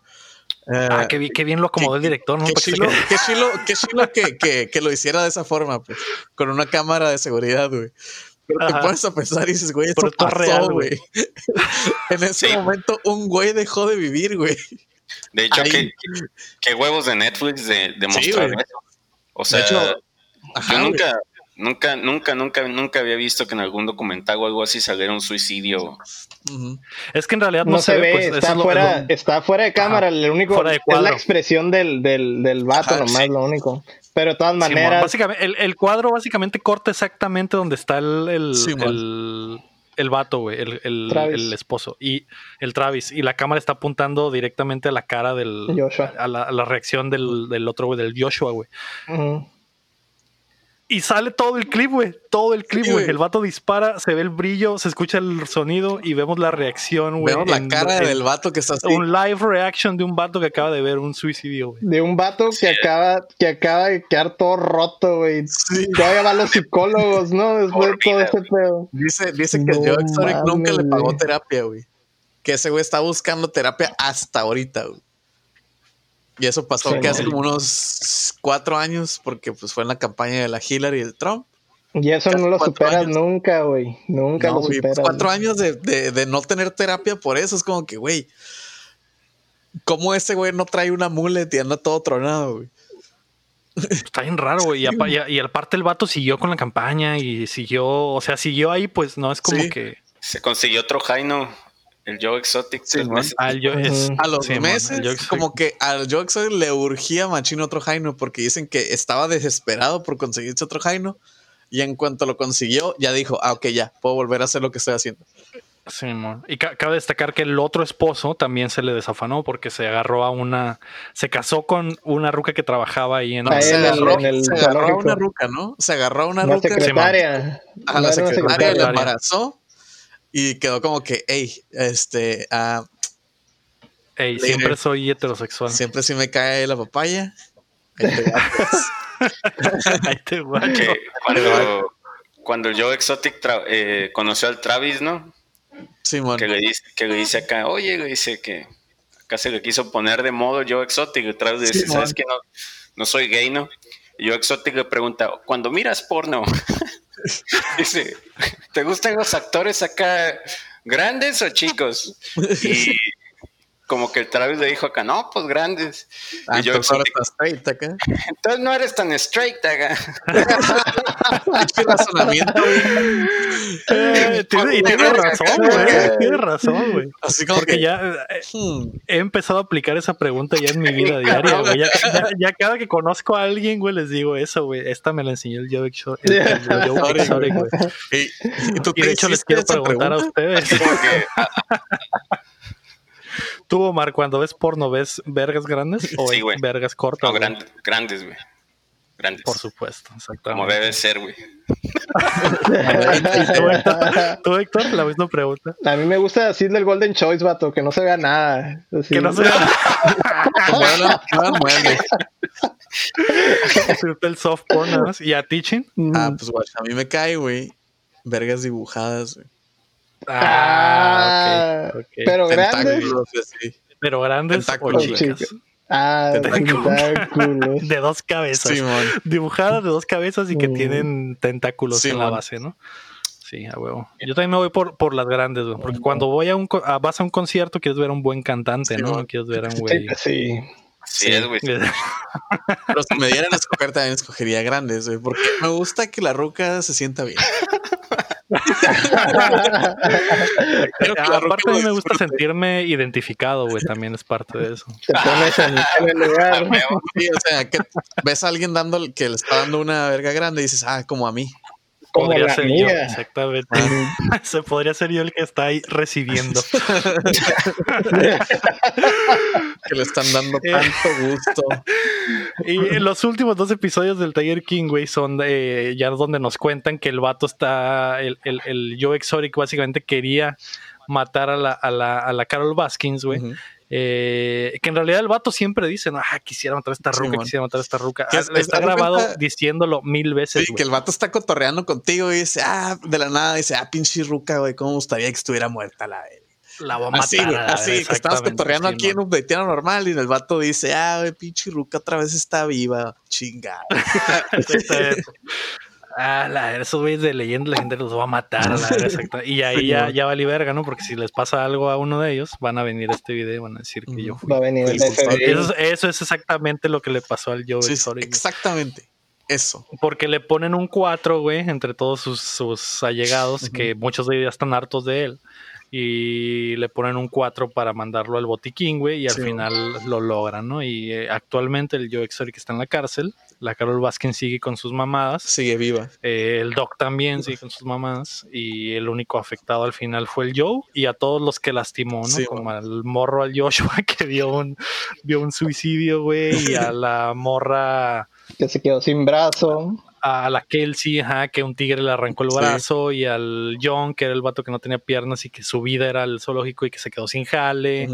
ah, eh, qué, qué, bien lo acomodó el director, ¿no? Qué chilo, qué chilo, que, que, que, lo hiciera de esa forma, pues, con una cámara de seguridad, güey. Pero te pones a pensar y dices, güey, esto pasó, real, güey. en ese momento, un güey dejó de vivir, güey. De hecho, ¿qué, huevos de Netflix de, mostrar eso. O sea, yo nunca, nunca, nunca, nunca, nunca había visto que en algún documental o algo así saliera un suicidio. Es que en realidad no, se, ve, pues, está, fuera, está fuera de cámara, el único es la expresión del, del, del vato nomás, lo único. Pero de todas maneras. básicamente, el, cuadro básicamente corta exactamente donde está el, el el vato, güey, el, el, esposo. Y el Travis. Y la cámara está apuntando directamente a la cara del. A la, a la reacción del, del otro, güey, del Joshua, güey. Y sale todo el clip, güey. Todo el clip, güey. el vato dispara, se ve el brillo, se escucha el sonido y vemos la reacción, güey. Vemos la cara del vato que está así. Un live reaction de un vato que acaba de ver un suicidio, güey. De un vato que acaba, que acaba de quedar todo roto, güey. Sí. Ya van los psicólogos, ¿no? Después de todo ese pedo. Dice, dice que Joe Exotic nunca le pagó terapia, güey. Que ese güey está buscando terapia hasta ahorita, güey. Y eso pasó que hace como unos cuatro años, porque pues fue en la campaña de la Hillary y el Trump. Y eso no lo superas nunca, güey. Nunca lo pues, superas. cuatro años de, de, no tener terapia por eso es como que, güey, ¿cómo ese güey no trae una mulet y anda todo tronado, güey? Está bien raro, güey. Y, aparte el vato siguió con la campaña y siguió, o sea, siguió ahí, pues no es como que. Se consiguió otro Jaino el Joe Exotic. a los meses, como que al Joe Exotic le urgía machino otro Jaino porque dicen que estaba desesperado por conseguirse otro Jaino y en cuanto lo consiguió ya dijo, ah, ok, ya, puedo volver a hacer lo que estoy haciendo. Sí, y cabe destacar que el otro esposo también se le desafanó porque se agarró a una, se casó con una ruca que trabajaba ahí en, se, agarró, a una ruca, ¿no? Se agarró a una, ruca. Secretaria. A la secretaria, le embarazó y quedó como que, hey, este. Uh, siempre soy heterosexual. Siempre sí me cae la papaya. Ahí te cuando, cuando Joe Exotic eh, conoció al Travis, ¿no? Sí, que le dice, que le dice acá, oye, le dice que acá se le quiso poner de modo Joe Exotic. Y Travis dice, ¿sabes que no, no soy gay, no? Y Joe Exotic le pregunta, cuando miras porno, Dice, ¿te gustan los actores acá grandes o chicos? Como que el Travis le dijo acá, no, pues grandes. Ah, y yo entonces está straight acá. entonces no eres tan straight acá. Pinche razonamiento. Eh, tiene, y tiene razón, güey. Tiene razón, güey. Así como Porque que ya eh, he empezado a aplicar esa pregunta ya en mi vida diaria, güey. Ya, ya- ya cada que conozco a alguien, güey, les digo eso, güey. Esta me la enseñó el Joe Exo- el- el Joe Sorry, Exotic, güey. y, y tú Y te de hecho les quiero preguntar a ustedes. Como que, ah, ¿Tú, Omar, cuando ves porno, ves vergas grandes o Sí, vergas cortas? no, gran- grandes, güey. Grandes. Por supuesto, exactamente. Como debe ser, güey. ¿Tú, Héctor? ¿Tú, Héctor? La misma pregunta. A mí me gusta decirle el Golden Choice, vato, que no se vea nada. Así. Que no sea Muevan- muevan muebles. el soft porn nada más. ¿Y a teaching? Ah, pues guacha, a mí me cae, güey. Vergas dibujadas, güey. Ah, ok, ok. pero grandes. Pero grandes o chicas. Ah, Tentáculos. De dos cabezas. Dibujadas de dos cabezas y que Mm. tienen tentáculos Sí, en la base, ¿no? Sí, a huevo. Yo también me voy por, por las grandes, güey. Porque cuando voy a un co- a- vas a un concierto, quieres ver a un buen cantante, Sí, ¿no? man. Quieres ver a un Sí, güey. sí. Sí, es, güey. Pero si me dieran a escoger, también escogería grandes, güey. Porque me gusta que la ruca se sienta bien. Quiero que Aparte, a mí lo me gusta disfrute. sentirme identificado, güey. También es parte de eso. Te pones en, en el lugar. Sí, o sea, que ves a alguien dando que le está dando una verga grande y dices, ah, como a mí. Como podría la ser yo, exactamente. Se podría ser yo el que está ahí recibiendo. Que le están dando tanto gusto. Y los últimos dos episodios del Tiger King, güey, son de, ya donde nos cuentan que el vato está, el, el, el Joe Exotic básicamente quería matar a la, a la, a la Carol Baskins, güey. Eh, que en realidad el vato siempre dice, no, ah, quisiera matar a esta ruca, quisiera matar a esta ruca. Ah, está grabado diciéndolo mil veces, Sí, que el vato está cotorreando contigo y dice, ah, de la nada, dice, ah, pinche ruca, güey, cómo gustaría que estuviera muerta la voy a matar. Así, güey, así, que exactamente, cotorreando sí, aquí en un updateano normal y el vato dice, ah, güey, pinche ruca otra vez está viva, chingada. Ah, la, esos güeyes de leyenda legendaria los va a matar. la exacto. Y ahí ya, ya vale verga, ¿no? Porque si les pasa algo a uno de ellos, van a venir a este video y van a decir que yo fui. Va a venir el Sí, sí, FBI. Eso, es- eso es exactamente lo que le pasó al Joe Sí, exactamente, eso. Porque le ponen un 4, güey, entre todos sus, sus allegados, que muchos de ellos ya están hartos de él. Y le ponen un 4 para mandarlo al botiquín, güey, y al Sí. final lo logran, ¿no? Y eh, actualmente el Joe Exotic está en la cárcel. La Carol Baskin sigue con sus mamadas. Sigue viva. Eh, el Doc también sigue con sus mamás. Y el único afectado al final fue el Joe. Y a todos los que lastimó, ¿no? Sí, Como al morro, al Joshua, que vio un, vio un suicidio, güey. Y a la morra, Que se quedó sin brazo. a la Kelsey, ajá, que un tigre le arrancó el Sí. brazo. Y al John, que era el vato que no tenía piernas y que su vida era el zoológico y que se quedó sin jale.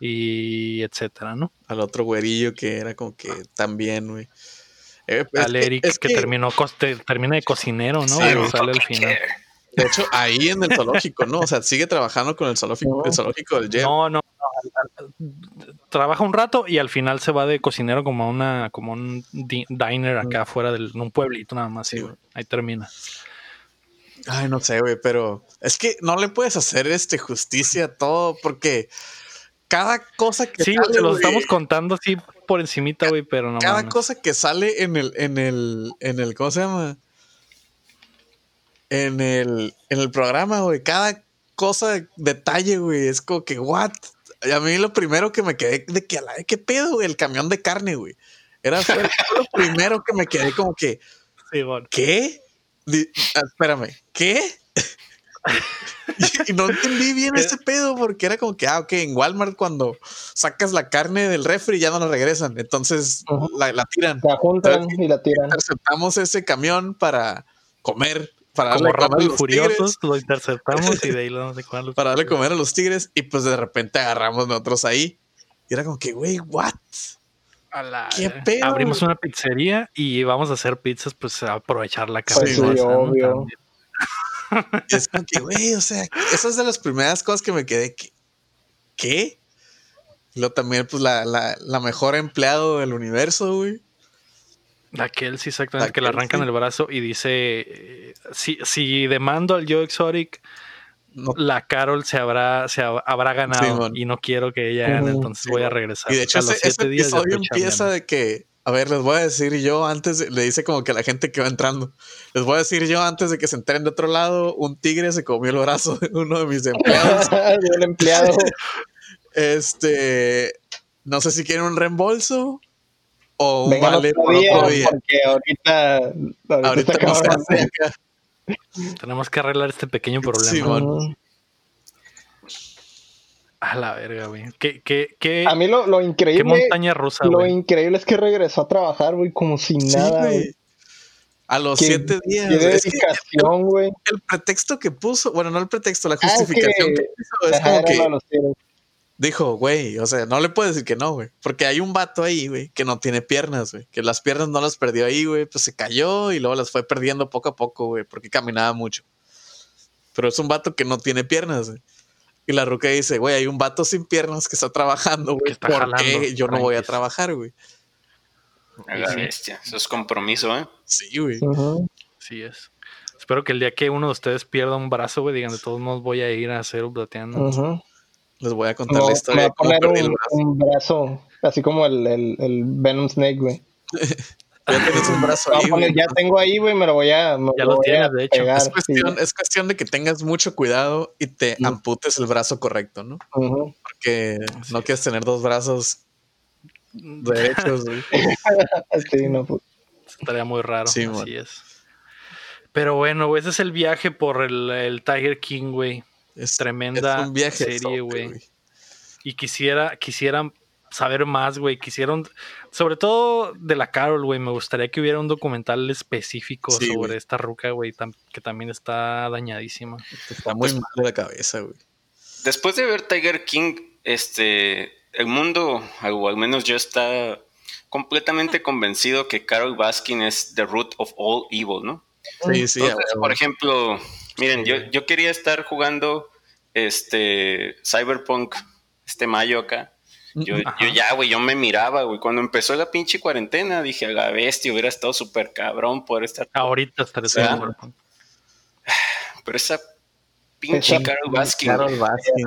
Y etcétera, ¿no? Al otro güerillo que era como que también, güey. Eh, es al que- Eric, es que, terminó termina de cocinero, ¿no? Sí, sale al final. De hecho, ahí en el zoológico, ¿no? O sea, sigue trabajando con el zoológico, el zoológico del Jeff. No, no, trabaja un rato y al final se va de cocinero como a una, como un di- diner acá afuera de un pueblito nada más, sí, güey. Ahí termina. Ay, no sé, güey, pero es que no le puedes hacer este justicia a todo porque cada cosa que Sí, sale, se los estamos contando así por encimita, güey, pero no cada mames. cosa que sale en el, en el, en el, ¿cómo se llama? En el, en el programa, güey, cada cosa, detalle, güey, es como que, what? Y a mí lo primero que me quedé de que, a la- ¿qué pedo, güey? El camión de carne, güey. Era fue lo primero que me quedé como que, Sí, bueno. ¿qué? Di- espérame, ¿qué? Y, y no entendí bien ese pedo porque era como que, ah, ok, en Walmart cuando sacas la carne del refri ya no la regresan, entonces la, la tiran. La juntan y la tiran. Interceptamos ese camión para comer, para Como darle comer a rápido y los furiosos, tigres, lo interceptamos y de ahí lo vamos a comer los para darle comer a los tigres y pues de repente agarramos nosotros ahí. Y era como que, güey, what? A la- ¿Qué pedo, Abrimos una pizzería y vamos a hacer pizzas, pues a aprovechar la Sí, cabeza. sí, obvio. Y es como que, güey, o sea, esa es de las primeras cosas que me quedé que, ¿qué? Y luego también, pues, la, la, la mejor empleado del universo, güey. La Kelsey, exactamente, La que le arrancan el brazo y dice, eh, si, si demando al Joe Exotic, la Carol se habrá, se habrá ganado y no quiero que ella gane, entonces voy a regresar. Y de hecho, ese, episodio empieza de que, a ver, les voy a decir yo antes, le dice como que a la gente que va entrando, les voy a decir yo antes de que se enteren de otro lado, un tigre se comió el brazo de uno de mis empleados. un empleado. Este, no sé si quieren un reembolso o un vale por otro día. Porque ahorita, ahorita, tenemos que arreglar este pequeño problema. A la verga, güey. ¿Qué, qué, qué, a mí lo, lo increíble. Qué montaña rusa, Lo increíble es que regresó a trabajar, güey, como sin nada, güey. A los siete días. Qué dedicación, güey. El, pretexto que puso, bueno, no el pretexto, la ah, justificación que, puso es como que dijo, güey, o sea, no le puedes decir que no, güey. Porque hay un vato ahí, güey, que no tiene piernas, güey. Que las piernas no las perdió ahí, güey. Pues se cayó y luego las fue perdiendo poco a poco, güey, porque caminaba mucho. Pero es un vato que no tiene piernas, güey. Y la ruca dice, güey, hay un vato sin piernas que está trabajando, güey. ¿Por qué yo no voy a trabajar, güey? La bestia. Eso es compromiso, ¿eh? Sí, güey. Sí es. Espero que el día que uno de ustedes pierda un brazo, güey, digan, de todos modos voy a ir a hacer un plateando. Les voy a contar la historia. Me voy a poner un, brazo. así como el, el, el Venom Snake, güey. ya tienes un brazo ahí, güey. Ya tengo ahí, güey, me lo voy a. ya lo, tienes, de hecho. es, cuestión, es, cuestión, de que tengas mucho cuidado y te amputes el brazo correcto, ¿no? Porque no quieres tener dos brazos derechos, güey. sí, no, pues. Estaría muy raro. Sí, así es. Pero bueno, güey, ese es el viaje por el, el Tiger King, güey. Es tremenda serie, güey. Y quisiera, quisiera saber más, güey. Quisieron, sobre todo de la Carol, güey. Me gustaría que hubiera un documental específico sobre esta ruca, güey, que también está dañadísima. Está muy mal de la cabeza, güey. Después de ver Tiger King, este, el mundo, o al menos yo está completamente convencido que Carol Baskin es the root of all evil, ¿no? Sí, sí. por ejemplo, Miren, yo, yo quería estar jugando este Cyberpunk este mayo acá. Yo, yo ya, güey, yo me miraba, güey. Cuando empezó la pinche cuarentena, dije, a la bestia, hubiera estado súper cabrón poder estar. Ahorita estaré Cyberpunk. Pero esa pinche Carol Baskin. Carol Baskin,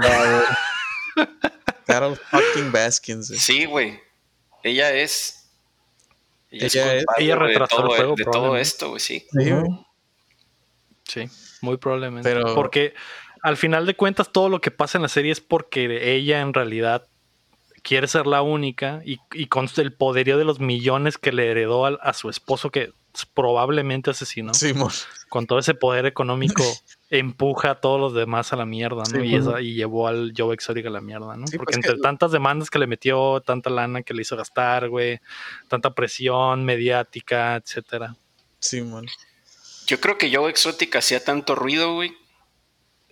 Carol fucking Baskin. Sí, güey. Ella es. Ella, es, ella retrató de todo, el juego, de todo esto, güey, sí. Sí, Sí. Muy probablemente. Porque al final de cuentas todo lo que pasa en la serie es porque ella en realidad quiere ser la única y, con el poderío de los millones que le heredó a, su esposo que probablemente asesinó. con todo ese poder económico empuja a todos los demás a la mierda, ¿no? y, llevó al Joe Exotic a la mierda, ¿no? Porque pues entre tantas demandas que le metió, tanta lana que le hizo gastar, güey, tanta presión mediática, etcétera. Sí, man. Yo creo que Joe Exotic hacía tanto ruido, güey.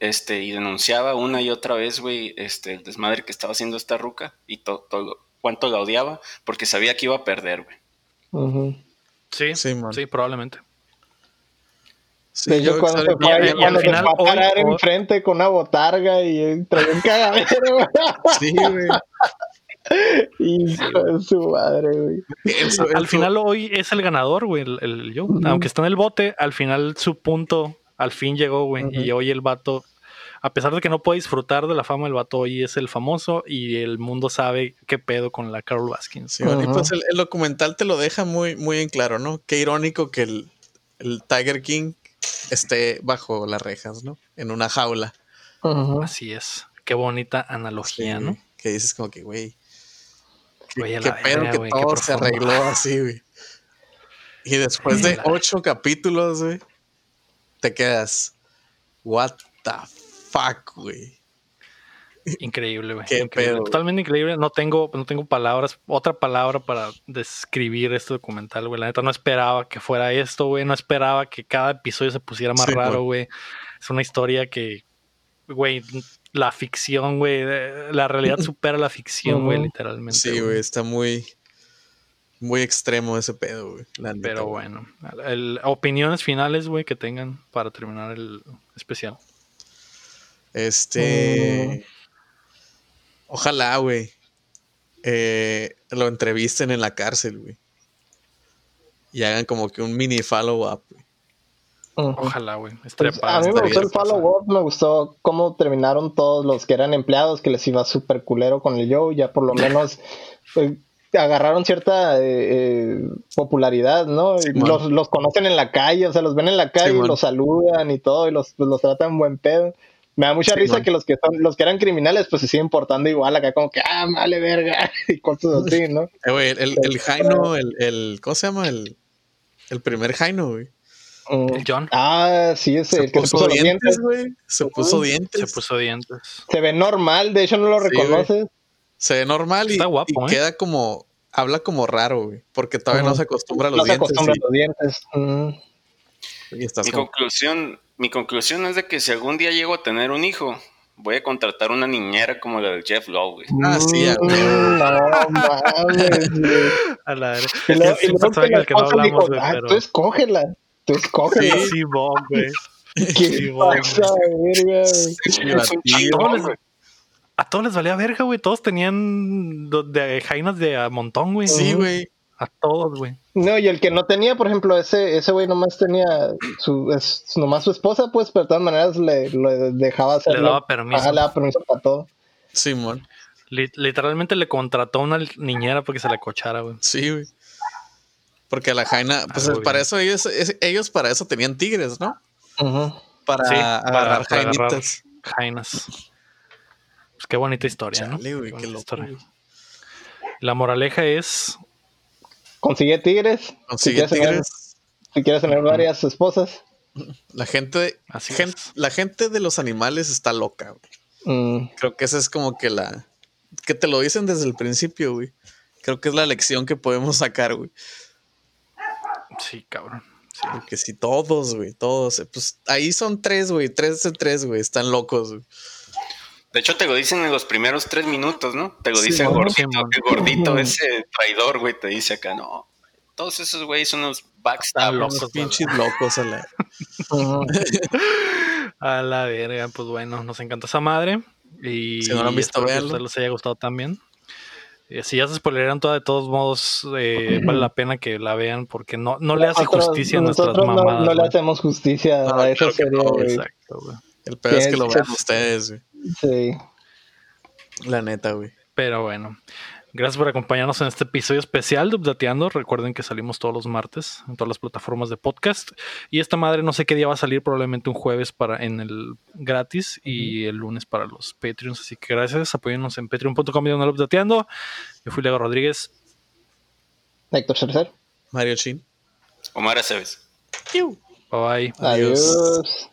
Este, y denunciaba una y otra vez, güey, este, el desmadre que estaba haciendo esta ruca y todo, cuánto la odiaba, porque sabía que iba a perder, güey. Sí, sí, sí, probablemente. Sí, yo cuando se fue, y, al final, a parar enfrente con una botarga y traía un cagadero. sí, güey. Hijo de su madre, güey. Al final hoy es el ganador, güey, el, yo. Aunque está en el bote, al final su punto al fin llegó, güey. Y hoy el vato, a pesar de que no puede disfrutar de la fama, el vato hoy es el famoso y el mundo sabe qué pedo con la Carol Baskin. Sí, y pues el, documental te lo deja muy, muy en claro, ¿no? Qué irónico que el, Tiger King esté bajo las rejas, ¿no? En una jaula. Así es. Qué bonita analogía, ¿no? Que dices como que, güey, Qué, pedo que todo se arregló así, güey. Y después de ocho capítulos, güey, te quedas, what the fuck, güey. Increíble, güey. Totalmente increíble. No tengo, no tengo palabras, otra palabra para describir este documental, güey. La neta no esperaba que fuera esto, güey. No esperaba que cada episodio se pusiera más raro, güey. Es una historia que, güey, la ficción, güey. La realidad supera la ficción, güey, literalmente. Sí, güey, está muy, muy extremo ese pedo, güey. Pero bueno, opiniones finales, güey, que tengan para terminar el especial. Este. Ojalá, güey. Eh, lo entrevisten en la cárcel, güey. Y hagan como que un mini follow-up, güey. Ojalá, güey. Pues, a mí me gustó el follow-up, me gustó cómo terminaron todos los que eran empleados, que les iba súper culero con el Joe, ya por lo menos pues, agarraron cierta eh, eh, popularidad, ¿no? los, los, conocen en la calle, o sea, los ven en la calle y los saludan y todo, y los, pues, los tratan buen pedo. Me da mucha risa que los que son, los que eran criminales, pues se siguen portando igual acá, como que, ah, vale verga, y cosas así, ¿no? Eh, el, el, Jaino, el, el, ¿cómo se llama? El, el primer Jaino, güey. Mm. El John. Ah, sí, ese. Se, puso, dientes, güey. Se puso dientes. Se puso dientes. Se ve normal, de hecho no lo reconoces. Se ve normal y, ¿eh? queda como, habla como raro, güey, porque todavía no se acostumbra a los dientes. No se acostumbra a los dientes. Mi conclusión, mi conclusión es de que si algún día llego a tener un hijo, voy a contratar una niñera como la de Jeff Lowe, güey. Ah, sí, a mm, la tú escógela, tú escógela. Sí, sí, güey. ¿Qué pasa, verga, güey? A todos les valía verga, güey. Todos tenían de jainas de a montón, güey. Sí, güey. A todos, güey. No, y el que no tenía, por ejemplo, ese ese güey nomás tenía su es, nomás su esposa, pues, pero de todas maneras le, dejaba hacer. Le daba permiso. le daba permiso para todo. Simón. literalmente le contrató a una niñera porque se la cochara, güey. Sí, güey. Porque la jaina, pues para eso ellos, ellos para eso tenían tigres, ¿no? Para agarrar jainitas. jainas. Pues qué bonita historia, ¿no? qué, qué historia. La moraleja es Consigue tigres. Consigue si tigres. si quieres tener varias esposas. La gente, la gente de los animales está loca, güey. Mm. Creo que esa es como que la que te lo dicen desde el principio, güey. Creo que es la lección que podemos sacar, güey. Sí, cabrón. Sí. Porque si todos, güey, todos, pues ahí son tres, güey, tres de tres, güey, están locos, güey. De hecho, te lo dicen en los primeros tres minutos, ¿no? Te lo dice gordito, el gordito, ese traidor, güey, te dice acá, no. Todos esos güeyes son unos backstabbers. Los pinches locos a la... a la verga, pues bueno, nos encanta esa madre. Y si no lo han visto, que a ustedes les haya gustado también. Eh, si ya se spoileran toda, de todos modos, eh, vale la pena que la vean porque no, no le hace justicia a nuestras mamadas. No, no le hacemos justicia a esa serie. exacto, güey. El peor es que lo vean ustedes, güey. Sí. La neta, güey. Pero bueno. Gracias por acompañarnos en este episodio especial de Updateando. Recuerden que salimos todos los martes en todas las plataformas de podcast. Y esta madre no sé qué día va a salir, probablemente un jueves para en el gratis y el lunes para los Patreons. Así que gracias, apóyennos en patreon.com y Updateando. Yo fui Lego Rodríguez. Héctor Cercer. Mario Chin. Omar Aceves. Bye bye. Adiós.